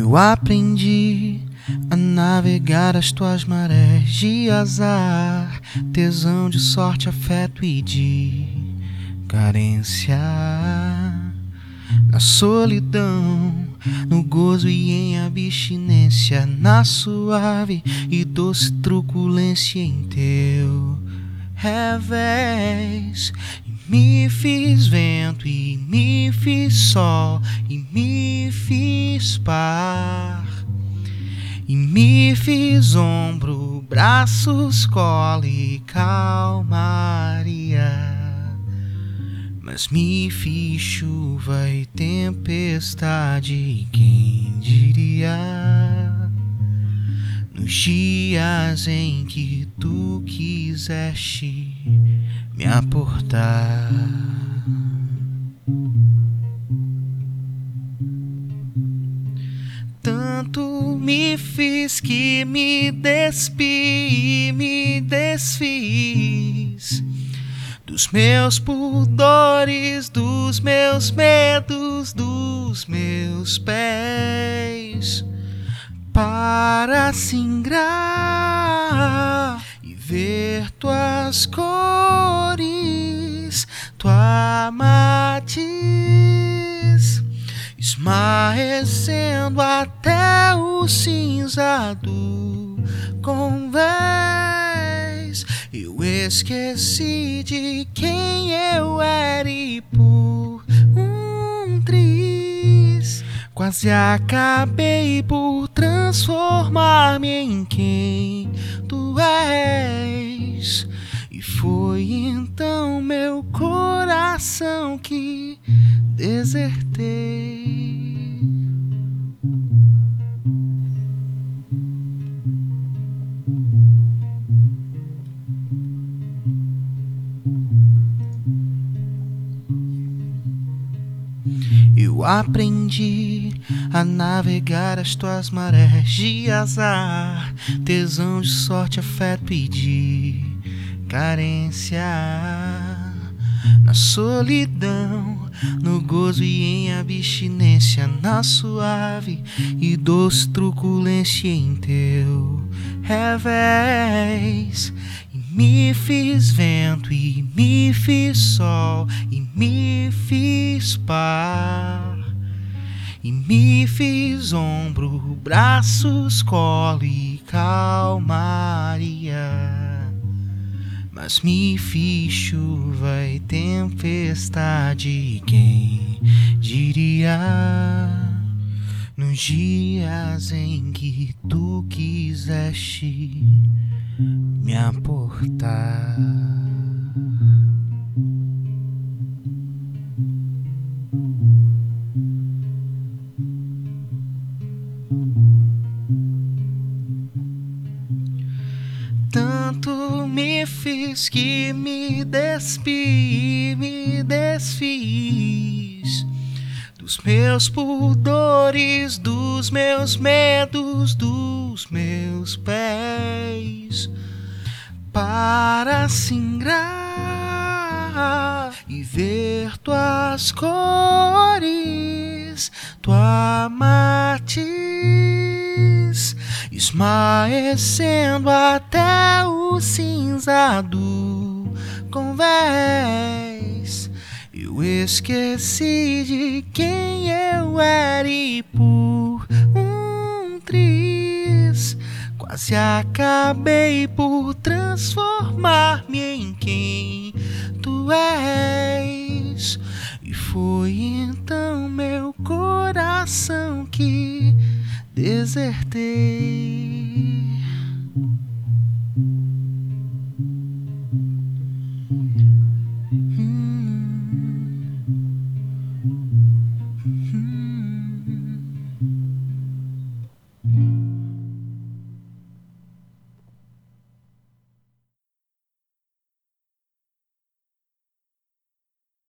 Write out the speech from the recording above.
Eu aprendi a navegar as tuas marés de azar, tesão de sorte, afeto e de carência. Na solidão, no gozo e em abstinência, na suave e doce truculência em teu revés. Me fiz vento e me fiz sol e me fiz par. E me fiz ombro, braços, cola e calmaria. Mas me fiz chuva e tempestade, quem diria? Dias em que tu quiseste me aportar. Tanto me fiz que me despi me desfiz dos meus pudores, dos meus medos, dos meus pés, para singrar e ver tuas cores, tua matiz, esmaecendo até o cinza do convés. Eu esqueci de quem eu era quase acabei por transformar-me em quem tu és. E foi então meu coração que desertei. Aprendi a navegar as tuas marés de azar, tesão de sorte, afeto e de carência. Na solidão, no gozo e em abstinência, na suave e doce truculência em teu revés. Me fiz vento e me fiz sol e me fiz par. E me fiz ombro, braços, colo e calmaria. Mas me fiz chuva e tempestade, quem diria? Nos dias em que tu quiseste me aportar. Tanto me fiz que me despi me desfiz dos meus pudores, dos meus medos, dos meus pés, para singrar e ver tuas cores, tua matiz, esmaecendo até o cinza do convés. Eu esqueci de quem eu era e por um triz quase acabei por transformar-me em quem tu és. E foi então meu coração que desertei.